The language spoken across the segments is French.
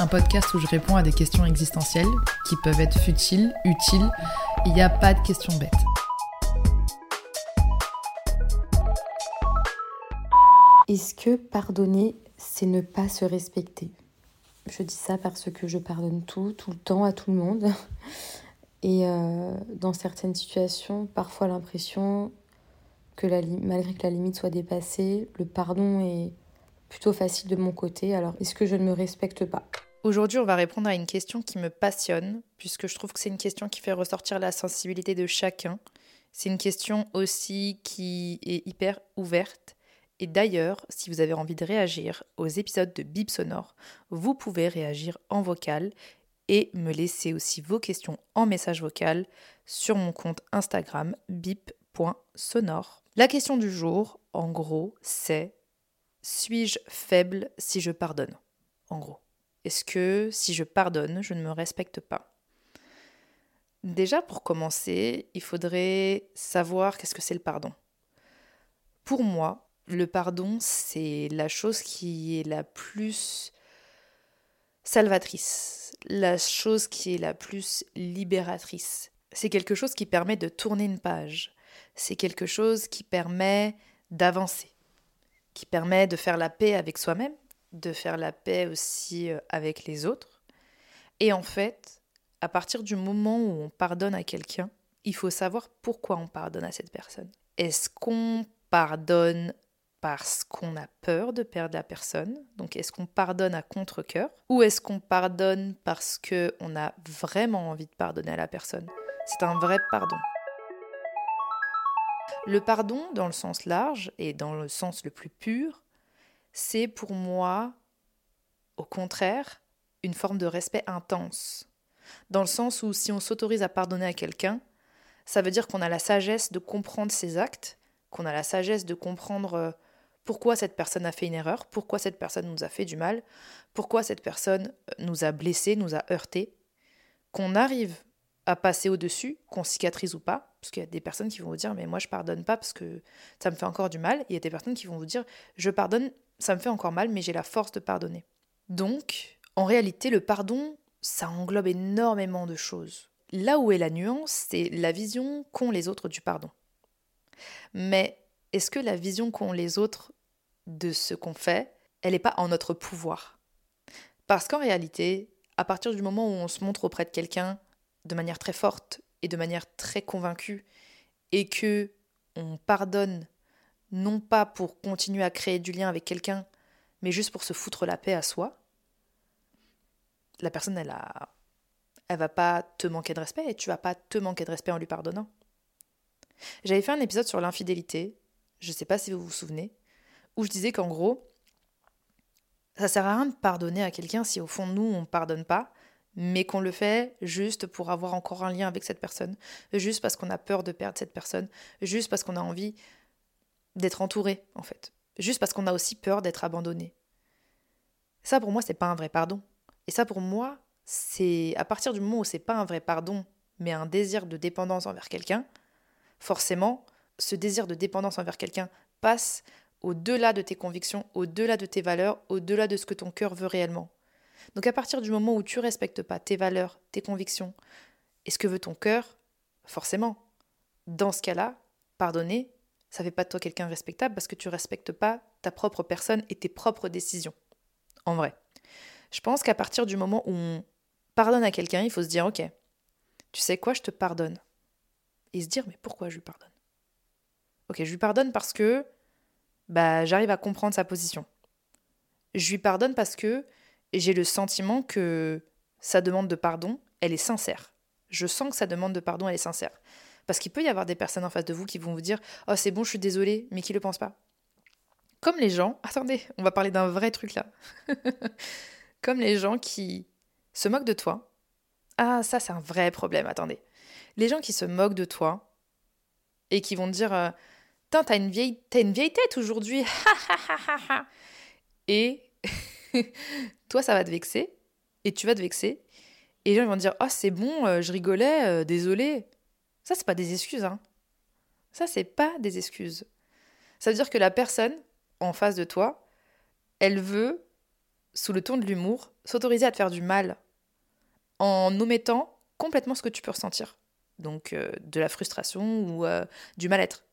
Un podcast où je réponds à des questions existentielles qui peuvent être futiles, utiles. Il n'y a pas de questions bêtes. Est-ce que pardonner, c'est ne pas se respecter? Je dis ça parce que je pardonne tout, tout le temps, à tout le monde. Et euh, dans certaines situations, parfois l'impression que malgré que la limite soit dépassée, le pardon est plutôt facile de mon côté. Alors, est-ce que je ne me respecte pas? Aujourd'hui, on va répondre à une question qui me passionne, puisque je trouve que c'est une question qui fait ressortir la sensibilité de chacun. C'est une question aussi qui est hyper ouverte. Et d'ailleurs, si vous avez envie de réagir aux épisodes de Bip Sonore, vous pouvez réagir en vocal et me laisser aussi vos questions en message vocal sur mon compte Instagram bip.sonore. La question du jour, en gros, c'est suis-je faible si je pardonne? En gros. Est-ce que si je pardonne, je ne me respecte pas? Déjà, pour commencer, il faudrait savoir qu'est-ce que c'est le pardon. Pour moi, le pardon, c'est la chose qui est la plus salvatrice, la chose qui est la plus libératrice. C'est quelque chose qui permet de tourner une page. C'est quelque chose qui permet d'avancer, qui permet de faire la paix avec soi-même, de faire la paix aussi euh, avec les autres. Et en fait, à partir du moment où on pardonne à quelqu'un, il faut savoir pourquoi on pardonne à cette personne. Est-ce qu'on pardonne parce qu'on a peur de perdre la personne Donc est-ce qu'on pardonne à contre-coeur Ou est-ce qu'on pardonne parce qu'on a vraiment envie de pardonner à la personne? C'est un vrai pardon. Le pardon, dans le sens large et dans le sens le plus pur, c'est pour moi, au contraire, une forme de respect intense. Dans le sens où si on s'autorise à pardonner à quelqu'un, ça veut dire qu'on a la sagesse de comprendre ses actes, qu'on a la sagesse de comprendre euh, pourquoi cette personne a fait une erreur, pourquoi cette personne nous a fait du mal, pourquoi cette personne euh, nous a blessés, nous a heurtés, qu'on arrive à passer au-dessus, qu'on cicatrise ou pas, parce qu'il y a des personnes qui vont vous dire mais moi je pardonne pas parce que ça me fait encore du mal, et il y a des personnes qui vont vous dire je pardonne, ça me fait encore mal, mais j'ai la force de pardonner. Donc, en réalité, le pardon, ça englobe énormément de choses. Là où est la nuance, c'est la vision qu'ont les autres du pardon. Mais est-ce que la vision qu'ont les autres de ce qu'on fait, elle n'est pas en notre pouvoir? Parce qu'en réalité, à partir du moment où on se montre auprès de quelqu'un de manière très forte et de manière très convaincue, et que on pardonne non pas pour continuer à créer du lien avec quelqu'un, mais juste pour se foutre la paix à soi, la personne, elle a, elle va pas te manquer de respect et tu vas pas te manquer de respect en lui pardonnant. J'avais fait un épisode sur l'infidélité, je sais pas si vous vous souvenez, où je disais qu'en gros, ça sert à rien de pardonner à quelqu'un si au fond nous on pardonne pas, mais qu'on le fait juste pour avoir encore un lien avec cette personne, juste parce qu'on a peur de perdre cette personne, juste parce qu'on a envie d'être entouré en fait, juste parce qu'on a aussi peur d'être abandonné. Ça pour moi c'est pas un vrai pardon. Et ça pour moi, c'est à partir du moment où c'est pas un vrai pardon, mais un désir de dépendance envers quelqu'un, forcément, ce désir de dépendance envers quelqu'un passe au-delà de tes convictions, au-delà de tes valeurs, au-delà de ce que ton cœur veut réellement. Donc à partir du moment où tu respectes pas tes valeurs, tes convictions et ce que veut ton cœur, forcément, dans ce cas-là, pardonner, ça fait pas de toi quelqu'un respectable parce que tu respectes pas ta propre personne et tes propres décisions. En vrai. Je pense qu'à partir du moment où on pardonne à quelqu'un, il faut se dire OK, tu sais quoi, je te pardonne. Et se dire mais pourquoi je lui pardonne? Ok, je lui pardonne parce que bah, j'arrive à comprendre sa position. Je lui pardonne parce que j'ai le sentiment que sa demande de pardon elle est sincère. Je sens que sa demande de pardon, elle est sincère. Parce qu'il peut y avoir des personnes en face de vous qui vont vous dire Oh, c'est bon, je suis désolée, mais qui ne le pensent pas. Comme les gens, attendez, on va parler d'un vrai truc là. Comme les gens qui se moquent de toi. Ah, ça, c'est un vrai problème, attendez. Les gens qui se moquent de toi et qui vont te dire euh, t'as une vieille, une vieille tête aujourd'hui. et toi, ça va te vexer. Et tu vas te vexer. Et les gens vont dire Oh, c'est bon, euh, je rigolais, euh, désolé. Ça, c'est pas des excuses. Hein. Ça, c'est pas des excuses. Ça veut dire que la personne en face de toi, elle veut, sous le ton de l'humour, s'autoriser à te faire du mal en omettant complètement ce que tu peux ressentir. Donc euh, de la frustration ou du mal-être.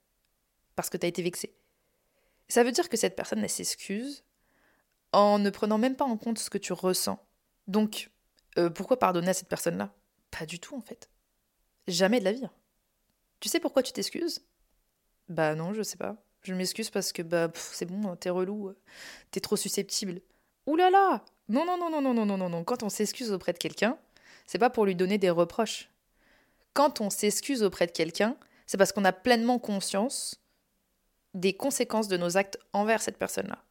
Parce que tu as été vexé. Ça veut dire que cette personne, elle s'excuse en ne prenant même pas en compte ce que tu ressens. Donc, euh, pourquoi pardonner à cette personne-là? Pas du tout, en fait. Jamais de la vie. Tu sais pourquoi tu t'excuses? Bah non, je sais pas. Je m'excuse parce que bah c'est bon, t'es relou, t'es trop susceptible. Ouh là là Non, non, non, non, non, non, non, non, non. Quand on s'excuse auprès de quelqu'un, c'est pas pour lui donner des reproches. Quand on s'excuse auprès de quelqu'un, c'est parce qu'on a pleinement conscience des conséquences de nos actes envers cette personne-là.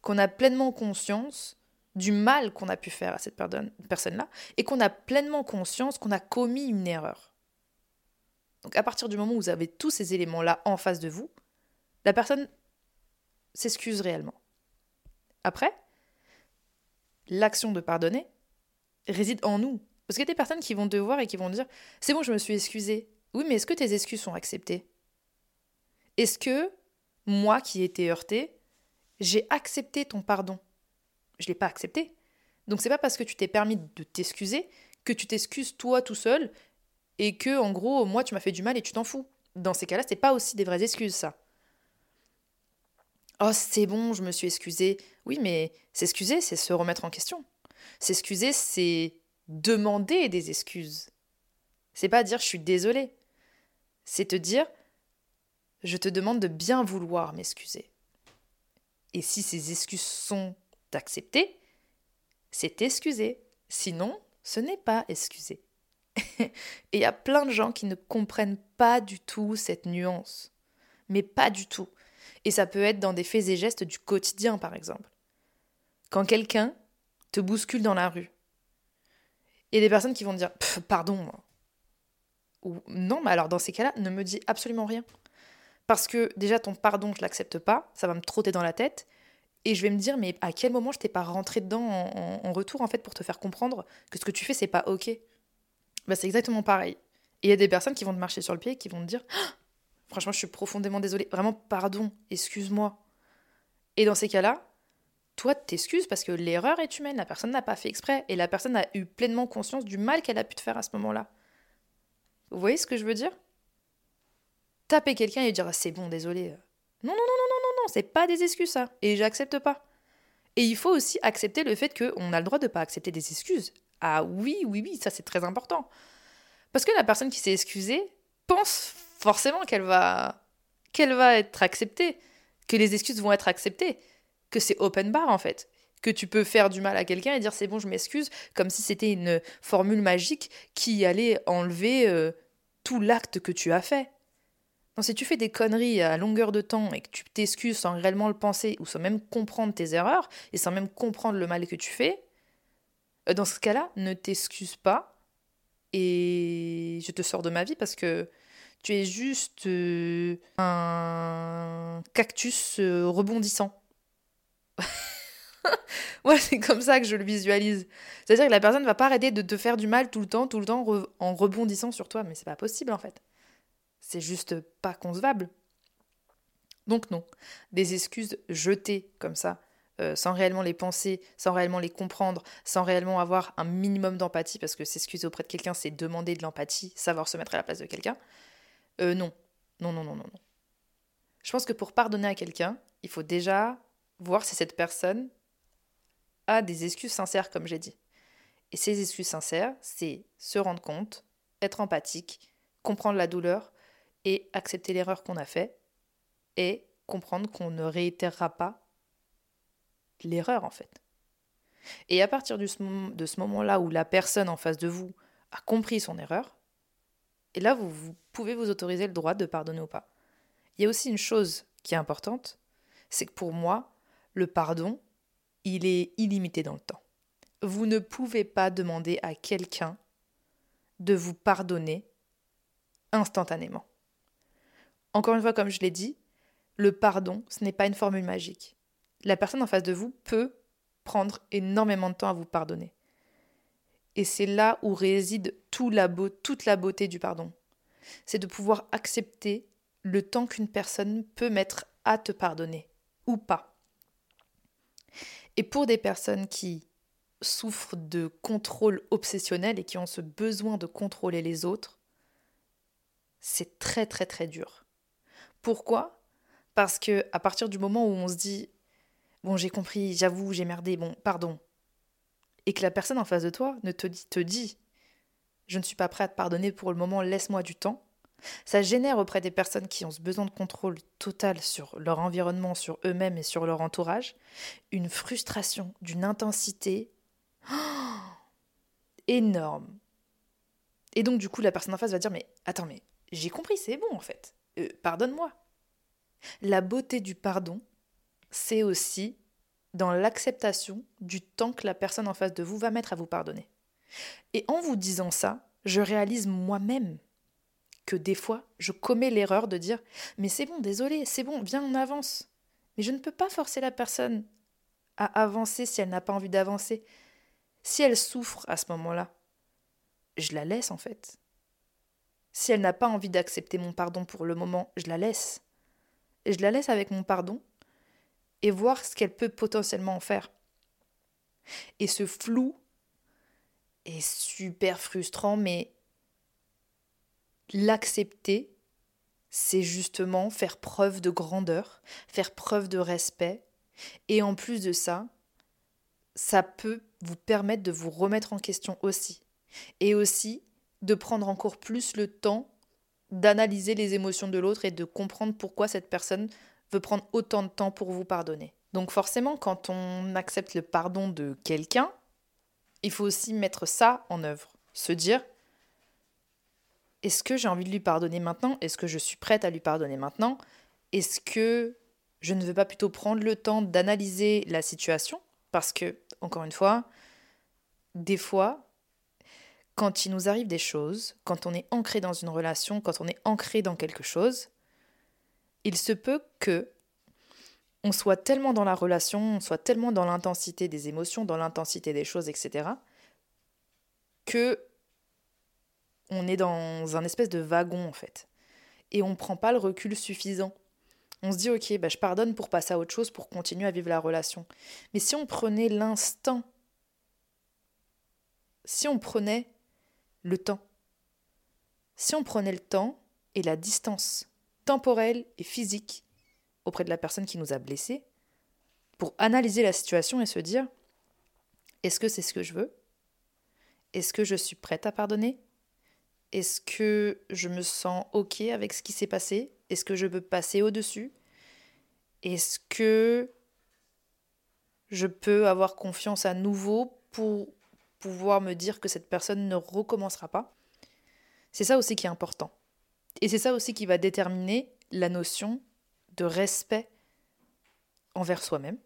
Qu'on a pleinement conscience du mal qu'on a pu faire à cette personne-là et qu'on a pleinement conscience qu'on a commis une erreur. Donc à partir du moment où vous avez tous ces éléments-là en face de vous, la personne s'excuse réellement. Après, l'action de pardonner réside en nous. Parce qu'il y a des personnes qui vont te voir et qui vont dire C'est bon, je me suis excusée. Oui, mais est-ce que tes excuses sont acceptées? Est-ce que moi qui ai été heurtée, j'ai accepté ton pardon? Je ne l'ai pas accepté. Donc c'est pas parce que tu t'es permis de t'excuser que tu t'excuses toi tout seul et que en gros moi tu m'as fait du mal et tu t'en fous. Dans ces cas-là, c'est pas aussi des vraies excuses ça. Oh, c'est bon, je me suis excusée. Oui, mais s'excuser, c'est se remettre en question. S'excuser, c'est demander des excuses. C'est pas dire je suis désolée. C'est te dire je te demande de bien vouloir m'excuser. Et si ces excuses sont acceptées, c'est excusé. Sinon, ce n'est pas excusé. et il y a plein de gens qui ne comprennent pas du tout cette nuance. Mais pas du tout. Et ça peut être dans des faits et gestes du quotidien, par exemple. Quand quelqu'un te bouscule dans la rue, il y a des personnes qui vont dire pardon. Ou non, mais alors dans ces cas-là, ne me dis absolument rien. Parce que déjà, ton pardon, je l'accepte pas, ça va me trotter dans la tête. Et je vais me dire, mais à quel moment je t'ai pas rentré dedans en, retour, en fait, pour te faire comprendre que ce que tu fais, c'est pas OK bah, C'est exactement pareil. Et il y a des personnes qui vont te marcher sur le pied et qui vont te dire, ah, franchement, je suis profondément désolée, vraiment, pardon, excuse-moi. Et dans ces cas-là, toi, t'excuses parce que l'erreur est humaine, la personne n'a pas fait exprès, et la personne a eu pleinement conscience du mal qu'elle a pu te faire à ce moment-là. Vous voyez ce que je veux dire? Taper quelqu'un et dire c'est bon, désolé. Non, non, non, non, non, non, non, c'est pas des excuses ça, et j'accepte pas. Et il faut aussi accepter le fait qu'on a le droit de pas accepter des excuses. Ah oui, oui, oui, ça c'est très important. Parce que la personne qui s'est excusée pense forcément qu'elle va va être acceptée, que les excuses vont être acceptées que c'est open bar en fait. Que tu peux faire du mal à quelqu'un et dire c'est bon, je m'excuse, comme si c'était une formule magique qui allait enlever euh, tout l'acte que tu as fait. Non, si tu fais des conneries à longueur de temps et que tu t'excuses sans réellement le penser ou sans même comprendre tes erreurs et sans même comprendre le mal que tu fais, dans ce cas-là, ne t'excuse pas et je te sors de ma vie parce que tu es juste euh, un cactus rebondissant. ouais, c'est comme ça que je le visualise. C'est-à-dire que la personne ne va pas arrêter de te faire du mal tout le temps, tout le temps en rebondissant sur toi, mais c'est pas possible en fait. C'est juste pas concevable. Donc non, des excuses jetées comme ça, euh, sans réellement les penser, sans réellement les comprendre, sans réellement avoir un minimum d'empathie, parce que s'excuser auprès de quelqu'un, c'est demander de l'empathie, savoir se mettre à la place de quelqu'un. Euh, non, non, non, non, non, non. Je pense que pour pardonner à quelqu'un, il faut déjà voir si cette personne a des excuses sincères, comme j'ai dit. Et ces excuses sincères, c'est se rendre compte, être empathique, comprendre la douleur et accepter l'erreur qu'on a faite et comprendre qu'on ne réitérera pas l'erreur en fait. Et à partir de ce moment-là où la personne en face de vous a compris son erreur. Et là, vous, vous pouvez vous autoriser le droit de pardonner ou pas. Il y a aussi une chose qui est importante, c'est que pour moi, le pardon, il est illimité dans le temps. Vous ne pouvez pas demander à quelqu'un de vous pardonner instantanément. Encore une fois, comme je l'ai dit, le pardon, ce n'est pas une formule magique. La personne en face de vous peut prendre énormément de temps à vous pardonner. Et c'est là où réside toute la beauté du pardon. C'est de pouvoir accepter le temps qu'une personne peut mettre à te pardonner, ou pas. Et pour des personnes qui souffrent de contrôle obsessionnel et qui ont ce besoin de contrôler les autres, c'est très très très dur. Pourquoi? Parce que à partir du moment où on se dit bon j'ai compris, j'avoue, j'ai merdé, bon pardon, et que la personne en face de toi ne te dit, te dit je ne suis pas prêt à te pardonner pour le moment, laisse-moi du temps, ça génère auprès des personnes qui ont ce besoin de contrôle total sur leur environnement, sur eux-mêmes et sur leur entourage, une frustration d'une intensité énorme. Et donc du coup la personne en face va dire mais attends mais j'ai compris c'est bon en fait euh, pardonne-moi. La beauté du pardon c'est aussi dans l'acceptation du temps que la personne en face de vous va mettre à vous pardonner. Et en vous disant ça, je réalise moi-même que des fois, je commets l'erreur de dire Mais c'est bon, désolé, c'est bon, viens, on avance. Mais je ne peux pas forcer la personne à avancer si elle n'a pas envie d'avancer. Si elle souffre à ce moment-là, je la laisse en fait. Si elle n'a pas envie d'accepter mon pardon pour le moment, je la laisse. Et je la laisse avec mon pardon et voir ce qu'elle peut potentiellement en faire. Et ce flou est super frustrant, mais l'accepter, c'est justement faire preuve de grandeur, faire preuve de respect. Et en plus de ça, ça peut vous permettre de vous remettre en question aussi. Et aussi de prendre encore plus le temps d'analyser les émotions de l'autre et de comprendre pourquoi cette personne veut prendre autant de temps pour vous pardonner. Donc forcément, quand on accepte le pardon de quelqu'un, il faut aussi mettre ça en œuvre. Se dire, est-ce que j'ai envie de lui pardonner maintenant? Est-ce que je suis prête à lui pardonner maintenant? Est-ce que je ne veux pas plutôt prendre le temps d'analyser la situation? Parce que, encore une fois, des fois, quand il nous arrive des choses, quand on est ancré dans une relation, quand on est ancré dans quelque chose, il se peut que on soit tellement dans la relation, on soit tellement dans l'intensité des émotions, dans l'intensité des choses, etc., que on est dans un espèce de wagon en fait. Et on ne prend pas le recul suffisant. On se dit ok, bah, je pardonne pour passer à autre chose, pour continuer à vivre la relation. Mais si on prenait l'instant, si on prenait le temps, si on prenait le temps et la distance temporelle et physique auprès de la personne qui nous a blessés, pour analyser la situation et se dire, est-ce que c'est ce que je veux? Est-ce que je suis prête à pardonner? Est-ce que je me sens OK avec ce qui s'est passé? Est-ce que je peux passer au-dessus? Est-ce que je peux avoir confiance à nouveau pour pouvoir me dire que cette personne ne recommencera pas? C'est ça aussi qui est important. Et c'est ça aussi qui va déterminer la notion de respect envers soi-même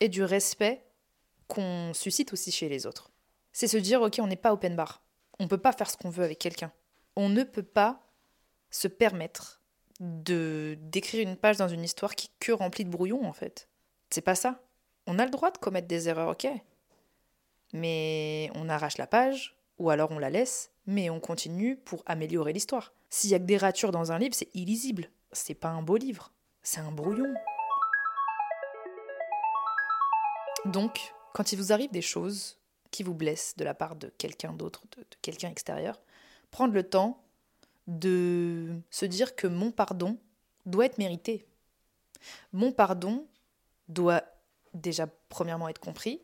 et du respect qu'on suscite aussi chez les autres. C'est se dire, ok, on n'est pas open bar. On ne peut pas faire ce qu'on veut avec quelqu'un. On ne peut pas se permettre de d'écrire une page dans une histoire qui est que remplie de brouillons en fait. C'est pas ça. On a le droit de commettre des erreurs, ok. Mais on arrache la page, ou alors on la laisse, mais on continue pour améliorer l'histoire. S'il y a que des ratures dans un livre, c'est illisible. C'est pas un beau livre, c'est un brouillon. Donc, quand il vous arrive des choses qui vous blesse de la part de quelqu'un d'autre, de, quelqu'un extérieur, prendre le temps de se dire que mon pardon doit être mérité. Mon pardon doit déjà premièrement être compris,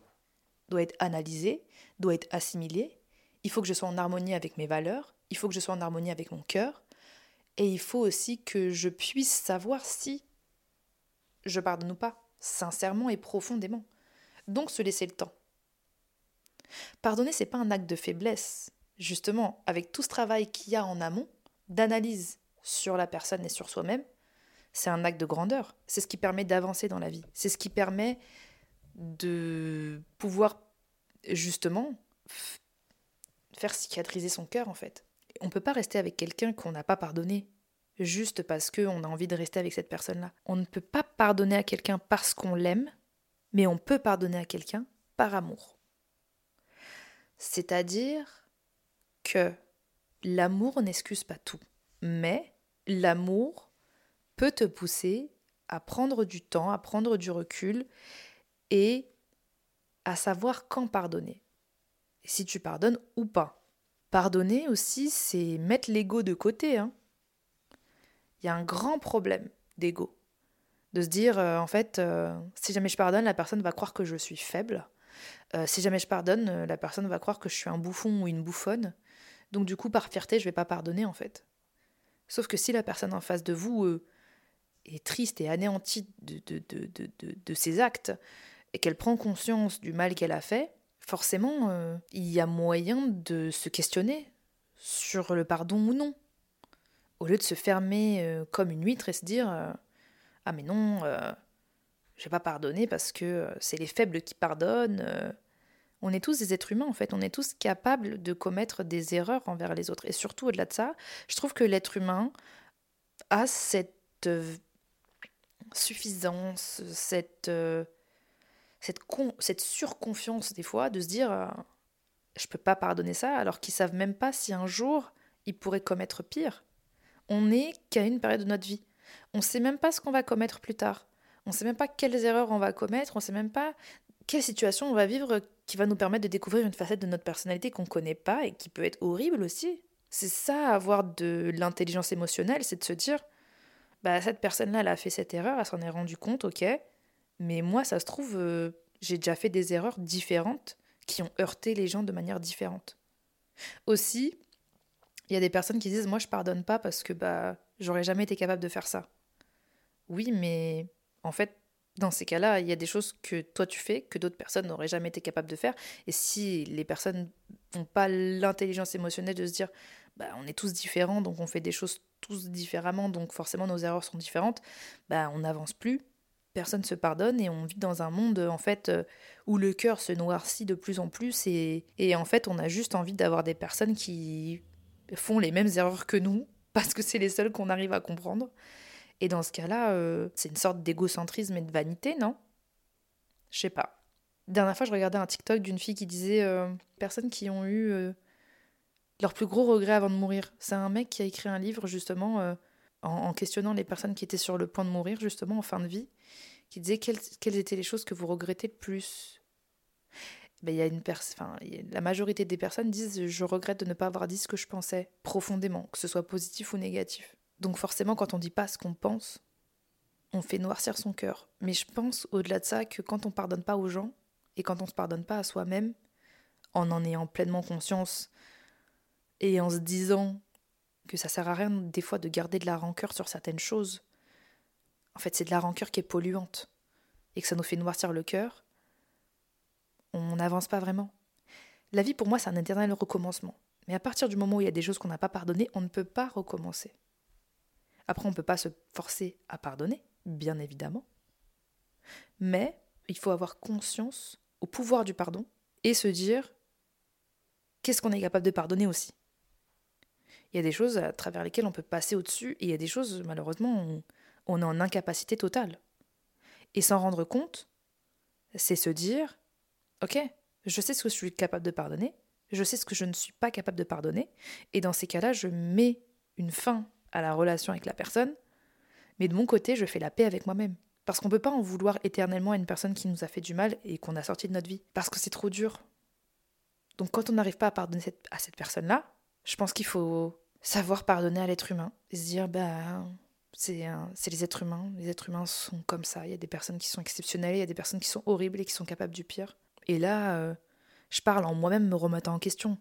doit être analysé, doit être assimilé. Il faut que je sois en harmonie avec mes valeurs, il faut que je sois en harmonie avec mon cœur, et il faut aussi que je puisse savoir si je pardonne ou pas, sincèrement et profondément. Donc se laisser le temps. Pardonner, c'est pas un acte de faiblesse. justement, avec tout ce travail qu'il y a en amont, d'analyse sur la personne et sur soi-même, c'est un acte de grandeur. C'est ce qui permet d'avancer dans la vie. C'est ce qui permet de pouvoir justement faire cicatriser son cœur en fait. On ne peut pas rester avec quelqu'un qu'on n'a pas pardonné juste parce qu'on a envie de rester avec cette personne-là. On ne peut pas pardonner à quelqu'un parce qu'on l'aime, mais on peut pardonner à quelqu'un par amour. C'est-à-dire que l'amour n'excuse pas tout, mais l'amour peut te pousser à prendre du temps, à prendre du recul et à savoir quand pardonner. Si tu pardonnes ou pas. Pardonner aussi, c'est mettre l'ego de côté. Hein. Il y a un grand problème d'ego. De se dire, euh, en fait, euh, si jamais je pardonne, la personne va croire que je suis faible. Euh, si jamais je pardonne, la personne va croire que je suis un bouffon ou une bouffonne. Donc du coup, par fierté, je vais pas pardonner en fait. Sauf que si la personne en face de vous est triste et anéantie de, de, de, de ses actes, et qu'elle prend conscience du mal qu'elle a fait, forcément, euh, il y a moyen de se questionner sur le pardon ou non. Au lieu de se fermer euh, comme une huître et se dire euh, Ah, mais non, je vais pas pardonner parce que c'est les faibles qui pardonnent. On est tous des êtres humains en fait, on est tous capables de commettre des erreurs envers les autres. Et surtout au-delà de ça, je trouve que l'être humain a cette suffisance, cette cette, surconfiance des fois de se dire euh, je peux pas pardonner ça alors qu'ils savent même pas si un jour ils pourraient commettre pire. On n'est qu'à une période de notre vie. On sait même pas ce qu'on va commettre plus tard. On sait même pas quelles erreurs on va commettre, on sait même pas quelle situation on va vivre qui va nous permettre de découvrir une facette de notre personnalité qu'on connaît pas et qui peut être horrible aussi. C'est ça avoir de l'intelligence émotionnelle, c'est de se dire bah cette personne-là elle a fait cette erreur, elle s'en est rendue compte, OK mais moi, ça se trouve, euh, j'ai déjà fait des erreurs différentes qui ont heurté les gens de manière différente. Aussi, il y a des personnes qui disent Moi, je pardonne pas parce que bah, j'aurais jamais été capable de faire ça. Oui, mais en fait, dans ces cas-là, il y a des choses que toi tu fais que d'autres personnes n'auraient jamais été capables de faire. Et si les personnes n'ont pas l'intelligence émotionnelle de se dire bah, on est tous différents, donc on fait des choses tous différemment, donc forcément nos erreurs sont différentes, bah, on n'avance plus personne se pardonne et on vit dans un monde en fait euh, où le cœur se noircit de plus en plus et, en fait on a juste envie d'avoir des personnes qui font les mêmes erreurs que nous parce que c'est les seules qu'on arrive à comprendre. Et dans ce cas-là, euh, c'est une sorte d'égocentrisme et de vanité, non? Je sais pas. Dernière fois, je regardais un TikTok d'une fille qui disait euh, personnes qui ont eu leur plus gros regret avant de mourir. C'est un mec qui a écrit un livre justement en, questionnant les personnes qui étaient sur le point de mourir, justement, en fin de vie, qui disaient quelles, étaient les choses que vous regrettez le plus. Ben, y a une enfin, la majorité des personnes disent je regrette de ne pas avoir dit ce que je pensais profondément, que ce soit positif ou négatif. Donc forcément, quand on dit pas ce qu'on pense, on fait noircir son cœur. Mais je pense au-delà de ça que quand on pardonne pas aux gens et quand on se pardonne pas à soi-même, en en ayant pleinement conscience et en se disant que ça sert à rien des fois de garder de la rancœur sur certaines choses. En fait, c'est de la rancœur qui est polluante et que ça nous fait noircir le cœur. On n'avance pas vraiment. La vie, pour moi, c'est un éternel recommencement. Mais à partir du moment où il y a des choses qu'on n'a pas pardonnées, on ne peut pas recommencer. Après, on ne peut pas se forcer à pardonner, bien évidemment. Mais il faut avoir conscience au pouvoir du pardon et se dire qu'est-ce qu'on est capable de pardonner aussi? Il y a des choses à travers lesquelles on peut passer au-dessus, et il y a des choses, malheureusement, on, on est en incapacité totale. Et s'en rendre compte, c'est se dire, ok, je sais ce que je suis capable de pardonner, je sais ce que je ne suis pas capable de pardonner, et dans ces cas-là, je mets une fin à la relation avec la personne, mais de mon côté, je fais la paix avec moi-même. Parce qu'on ne peut pas en vouloir éternellement à une personne qui nous a fait du mal et qu'on a sorti de notre vie. Parce que c'est trop dur. Donc quand on n'arrive pas à pardonner à cette personne-là, je pense qu'il faut savoir pardonner à l'être humain et se dire bah c'est les êtres humains, les êtres humains sont comme ça, il y a des personnes qui sont exceptionnelles, il y a des personnes qui sont horribles et qui sont capables du pire. Et là, euh, je parle en moi-même me remettant en question.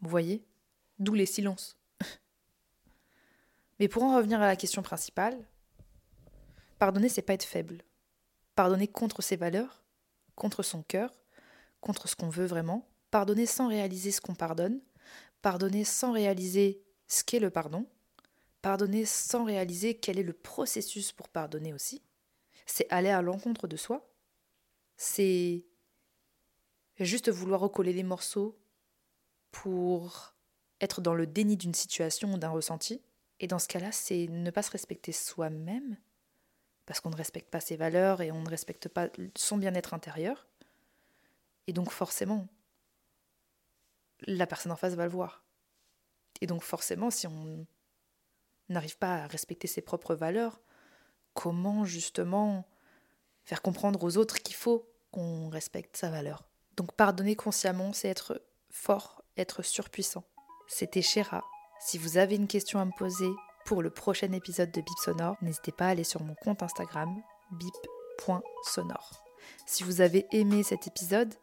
Vous voyez? D'où les silences. Mais pour en revenir à la question principale, pardonner, c'est pas être faible. Pardonner contre ses valeurs, contre son cœur, contre ce qu'on veut vraiment, pardonner sans réaliser ce qu'on pardonne, pardonner sans réaliser ce qu'est le pardon, pardonner sans réaliser quel est le processus pour pardonner aussi, c'est aller à l'encontre de soi, c'est juste vouloir recoller les morceaux pour être dans le déni d'une situation ou d'un ressenti. Et dans ce cas-là, c'est ne pas se respecter soi-même, parce qu'on ne respecte pas ses valeurs et on ne respecte pas son bien-être intérieur. Et donc forcément, la personne en face va le voir. Et donc forcément, si on n'arrive pas à respecter ses propres valeurs, comment justement faire comprendre aux autres qu'il faut qu'on respecte sa valeur? Donc pardonner consciemment, c'est être fort, être surpuissant. C'était Chéra. Si vous avez une question à me poser pour le prochain épisode de Bip Sonore, n'hésitez pas à aller sur mon compte Instagram, bip.sonore. Si vous avez aimé cet épisode,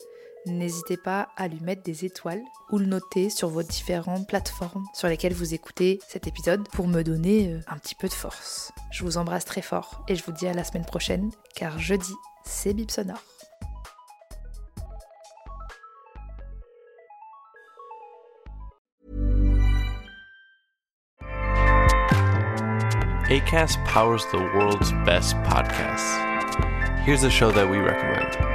n'hésitez pas à lui mettre des étoiles ou le noter sur vos différentes plateformes sur lesquelles vous écoutez cet épisode pour me donner euh, un petit peu de force. Je vous embrasse très fort et je vous dis à la semaine prochaine car jeudi, c'est Bip Sonore. Powers the world's best podcasts. Here's a show that we recommend.